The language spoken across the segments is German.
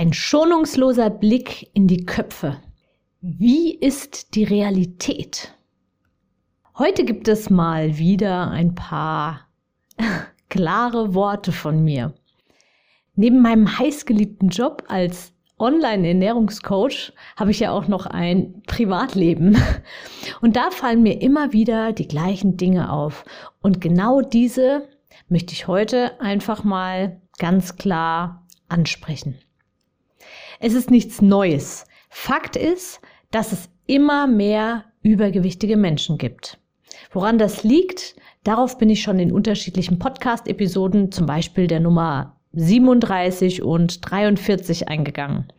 Ein schonungsloser Blick in die Köpfe. Wie ist die Realität? Heute gibt es mal wieder ein paar klare Worte von mir. Neben meinem heißgeliebten Job als Online-Ernährungscoach habe ich ja auch noch ein Privatleben. Und da fallen mir immer wieder die gleichen Dinge auf. Und genau diese möchte ich heute einfach mal ganz klar ansprechen. Es ist nichts Neues. Fakt ist, dass es immer mehr übergewichtige Menschen gibt. Woran das liegt, darauf bin ich schon in unterschiedlichen Podcast-Episoden, zum Beispiel der Nummer 37 und 43 eingegangen.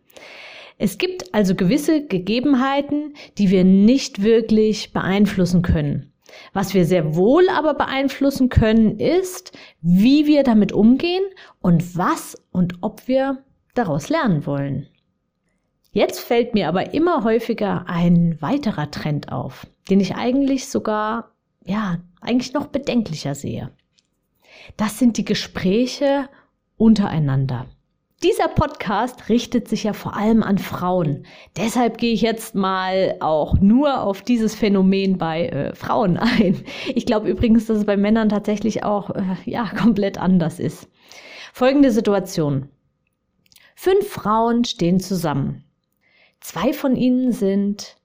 Es gibt also gewisse Gegebenheiten, die wir nicht wirklich beeinflussen können. Was wir sehr wohl aber beeinflussen können, ist, wie wir damit umgehen und was und ob wir daraus lernen wollen. Jetzt fällt mir aber immer häufiger ein weiterer Trend auf, den ich eigentlich sogar, ja, eigentlich noch bedenklicher sehe. Das sind die Gespräche untereinander. Dieser Podcast richtet sich ja vor allem an Frauen. Deshalb gehe ich jetzt mal auch nur auf dieses Phänomen bei äh, Frauen ein. Ich glaube übrigens, dass es bei Männern tatsächlich auch äh, ja komplett anders ist. Folgende Situation. Fünf Frauen stehen zusammen. Zwei von ihnen sind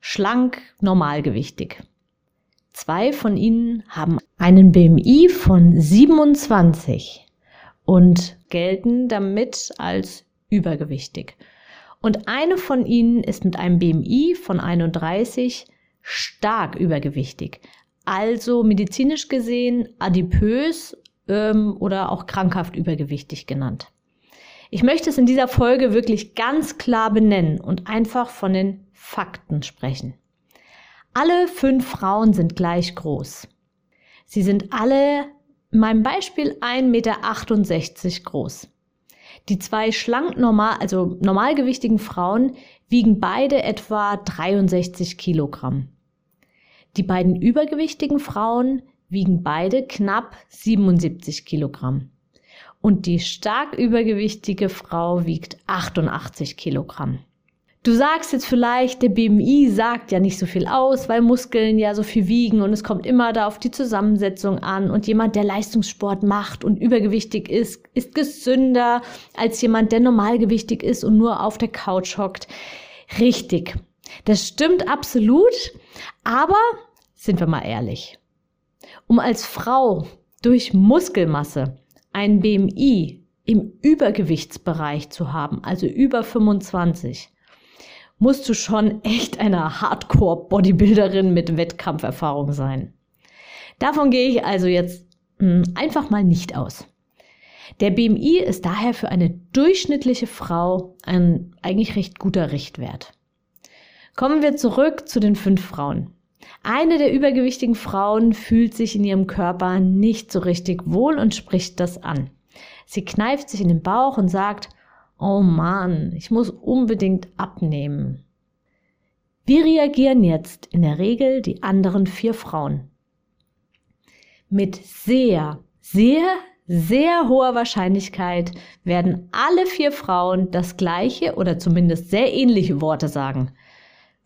schlank, normalgewichtig. Zwei von ihnen haben einen BMI von 27 und gelten damit als übergewichtig. Und eine von ihnen ist mit einem BMI von 31 stark übergewichtig, also medizinisch gesehen adipös ähm, oder auch krankhaft übergewichtig genannt. Ich möchte es in dieser Folge wirklich ganz klar benennen und einfach von den Fakten sprechen. Alle fünf Frauen sind gleich groß. Sie sind alle in meinem Beispiel 1,68 Meter groß. Die zwei schlank normal, also normalgewichtigen Frauen wiegen beide etwa 63 Kilogramm. Die beiden übergewichtigen Frauen wiegen beide knapp 77 Kilogramm und die stark übergewichtige Frau wiegt 88 Kilogramm. Du sagst jetzt vielleicht, der BMI sagt ja nicht so viel aus, weil Muskeln ja so viel wiegen und es kommt immer da auf die Zusammensetzung an. Und jemand, der Leistungssport macht und übergewichtig ist, ist gesünder als jemand, der normalgewichtig ist und nur auf der Couch hockt. Richtig. Das stimmt absolut. Aber sind wir mal ehrlich. Um als Frau durch Muskelmasse ein BMI im Übergewichtsbereich zu haben, also über 25, musst du schon echt eine Hardcore-Bodybuilderin mit Wettkampferfahrung sein. Davon gehe ich also jetzt hm, einfach mal nicht aus. Der BMI ist daher für eine durchschnittliche Frau ein eigentlich recht guter Richtwert. Kommen wir zurück zu den fünf Frauen. Eine der übergewichtigen Frauen fühlt sich in ihrem Körper nicht so richtig wohl und spricht das an. Sie kneift sich in den Bauch und sagt, oh Mann, ich muss unbedingt abnehmen. Wie reagieren jetzt in der Regel die anderen vier Frauen? Mit sehr, sehr, sehr hoher Wahrscheinlichkeit werden alle vier Frauen das gleiche oder zumindest sehr ähnliche Worte sagen.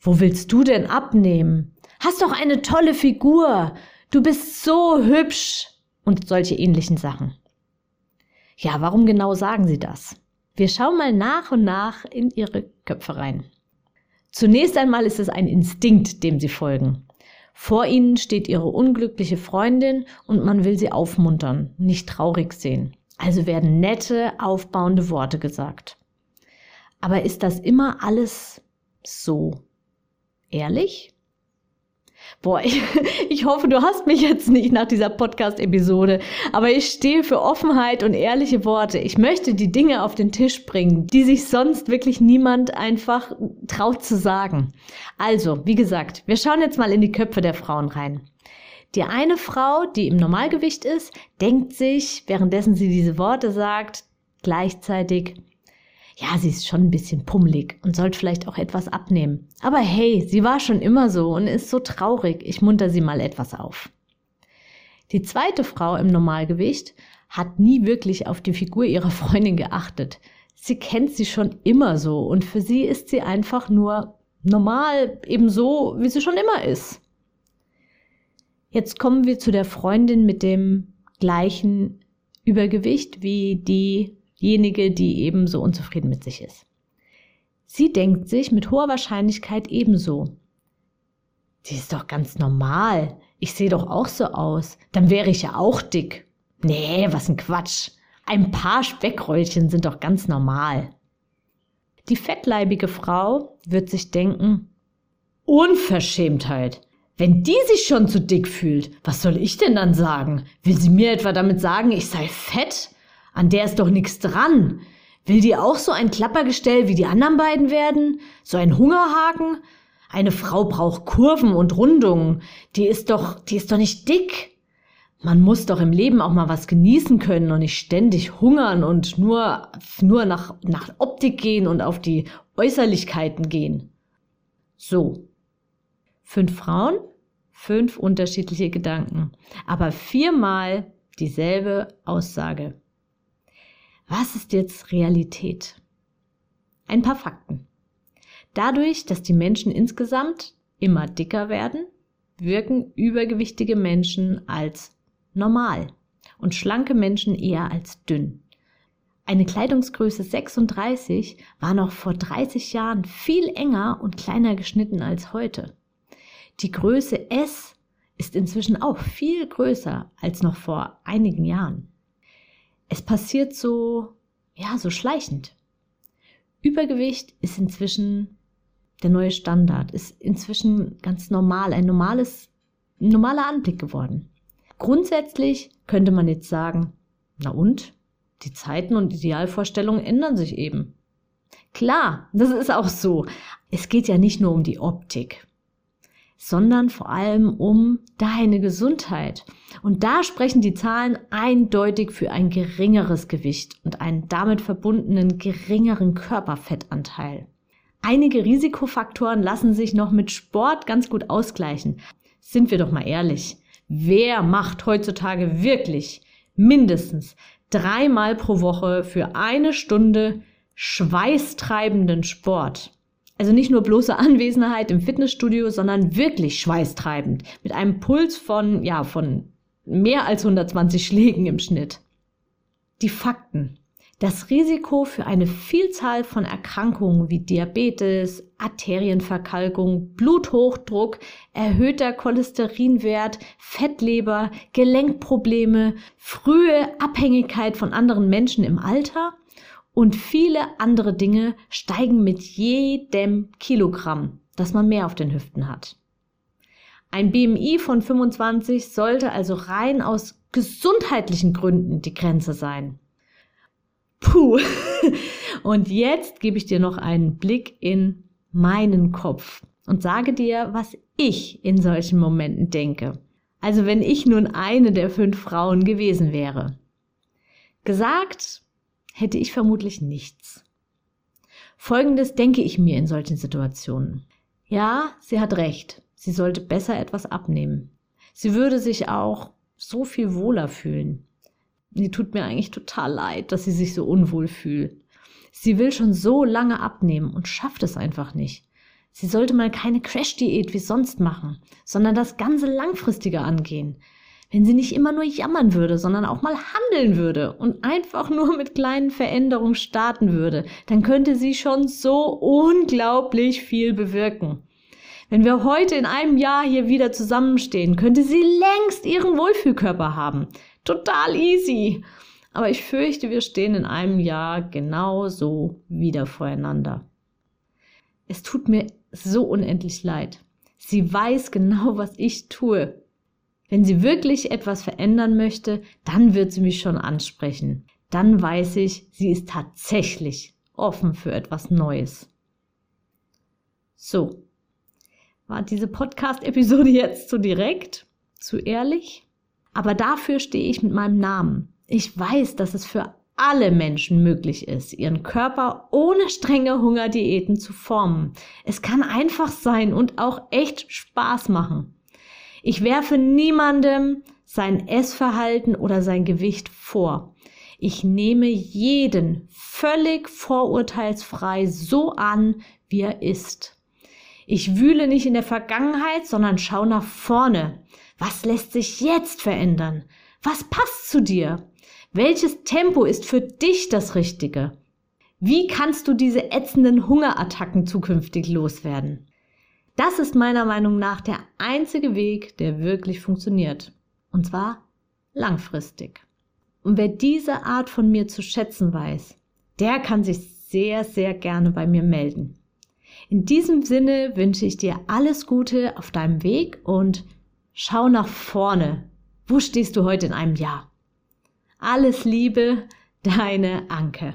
Wo willst du denn abnehmen? Hast doch eine tolle Figur. Du bist so hübsch. Und solche ähnlichen Sachen. Ja, warum genau sagen sie das? Wir schauen mal nach und nach in ihre Köpfe rein. Zunächst einmal ist es ein Instinkt, dem sie folgen. Vor ihnen steht ihre unglückliche Freundin und man will sie aufmuntern, nicht traurig sehen. Also werden nette, aufbauende Worte gesagt. Aber ist das immer alles so ehrlich? Boah, ich, ich hoffe, du hast mich jetzt nicht nach dieser Podcast-Episode, aber ich stehe für Offenheit und ehrliche Worte. Ich möchte die Dinge auf den Tisch bringen, die sich sonst wirklich niemand einfach traut zu sagen. Also, wie gesagt, wir schauen jetzt mal in die Köpfe der Frauen rein. Die eine Frau, die im Normalgewicht ist, denkt sich, währenddessen sie diese Worte sagt, gleichzeitig, ja, sie ist schon ein bisschen pummelig und sollte vielleicht auch etwas abnehmen. Aber hey, sie war schon immer so und ist so traurig. Ich munter sie mal etwas auf. Die zweite Frau im Normalgewicht hat nie wirklich auf die Figur ihrer Freundin geachtet. Sie kennt sie schon immer so und für sie ist sie einfach nur normal, ebenso wie sie schon immer ist. Jetzt kommen wir zu der Freundin mit dem gleichen Übergewicht wie die diejenige, die ebenso unzufrieden mit sich ist. Sie denkt sich mit hoher Wahrscheinlichkeit ebenso. Sie ist doch ganz normal. Ich sehe doch auch so aus. Dann wäre ich ja auch dick. Nee, was ein Quatsch. Ein paar Speckröllchen sind doch ganz normal. Die fettleibige Frau wird sich denken, Unverschämtheit. Wenn die sich schon zu dick fühlt, was soll ich denn dann sagen? Will sie mir etwa damit sagen, ich sei fett? An der ist doch nichts dran. Will die auch so ein Klappergestell wie die anderen beiden werden? So ein Hungerhaken? Eine Frau braucht Kurven und Rundungen. Die ist doch, die ist doch nicht dick. Man muss doch im Leben auch mal was genießen können und nicht ständig hungern und nur, nur nach, nach Optik gehen und auf die Äußerlichkeiten gehen. So. Fünf Frauen, fünf unterschiedliche Gedanken, aber viermal dieselbe Aussage. Was ist jetzt Realität? Ein paar Fakten. Dadurch, dass die Menschen insgesamt immer dicker werden, wirken übergewichtige Menschen als normal und schlanke Menschen eher als dünn. Eine Kleidungsgröße 36 war noch vor 30 Jahren viel enger und kleiner geschnitten als heute. Die Größe S ist inzwischen auch viel größer als noch vor einigen Jahren es passiert so, ja, so schleichend. Übergewicht ist inzwischen der neue Standard, ist inzwischen ganz normal, ein normales, normaler Anblick geworden. Grundsätzlich könnte man jetzt sagen, na und? Die Zeiten und Idealvorstellungen ändern sich eben. Klar, das ist auch so. Es geht ja nicht nur um die Optik sondern vor allem um deine Gesundheit. Und da sprechen die Zahlen eindeutig für ein geringeres Gewicht und einen damit verbundenen geringeren Körperfettanteil. Einige Risikofaktoren lassen sich noch mit Sport ganz gut ausgleichen. Sind wir doch mal ehrlich. Wer macht heutzutage wirklich mindestens dreimal pro Woche für eine Stunde schweißtreibenden Sport? Also nicht nur bloße Anwesenheit im Fitnessstudio, sondern wirklich schweißtreibend. Mit einem Puls von, ja, von mehr als 120 Schlägen im Schnitt. Die Fakten. Das Risiko für eine Vielzahl von Erkrankungen wie Diabetes, Arterienverkalkung, Bluthochdruck, erhöhter Cholesterinwert, Fettleber, Gelenkprobleme, frühe Abhängigkeit von anderen Menschen im Alter und viele andere Dinge steigen mit jedem Kilogramm, das man mehr auf den Hüften hat. Ein BMI von 25 sollte also rein aus gesundheitlichen Gründen die Grenze sein. Puh. Und jetzt gebe ich dir noch einen Blick in meinen Kopf und sage dir, was ich in solchen Momenten denke. Also wenn ich nun eine der fünf Frauen gewesen wäre. Gesagt hätte ich vermutlich nichts. Folgendes denke ich mir in solchen Situationen. Ja, sie hat recht. Sie sollte besser etwas abnehmen. Sie würde sich auch so viel wohler fühlen. Sie tut mir eigentlich total leid, dass sie sich so unwohl fühlt. Sie will schon so lange abnehmen und schafft es einfach nicht. Sie sollte mal keine Crash-Diät wie sonst machen, sondern das Ganze langfristiger angehen wenn sie nicht immer nur jammern würde, sondern auch mal handeln würde und einfach nur mit kleinen Veränderungen starten würde, dann könnte sie schon so unglaublich viel bewirken. Wenn wir heute in einem Jahr hier wieder zusammenstehen, könnte sie längst ihren Wohlfühlkörper haben. Total easy. Aber ich fürchte, wir stehen in einem Jahr genau so wieder voreinander. Es tut mir so unendlich leid. Sie weiß genau, was ich tue. Wenn sie wirklich etwas verändern möchte, dann wird sie mich schon ansprechen. Dann weiß ich, sie ist tatsächlich offen für etwas Neues. So, war diese Podcast-Episode jetzt zu direkt, zu ehrlich? Aber dafür stehe ich mit meinem Namen. Ich weiß, dass es für alle Menschen möglich ist, ihren Körper ohne strenge Hungerdiäten zu formen. Es kann einfach sein und auch echt Spaß machen. Ich werfe niemandem sein Essverhalten oder sein Gewicht vor. Ich nehme jeden völlig vorurteilsfrei so an, wie er ist. Ich wühle nicht in der Vergangenheit, sondern schaue nach vorne. Was lässt sich jetzt verändern? Was passt zu dir? Welches Tempo ist für dich das Richtige? Wie kannst du diese ätzenden Hungerattacken zukünftig loswerden? Das ist meiner Meinung nach der einzige Weg, der wirklich funktioniert. Und zwar langfristig. Und wer diese Art von mir zu schätzen weiß, der kann sich sehr, sehr gerne bei mir melden. In diesem Sinne wünsche ich dir alles Gute auf deinem Weg und schau nach vorne. Wo stehst du heute in einem Jahr? Alles Liebe, deine Anke.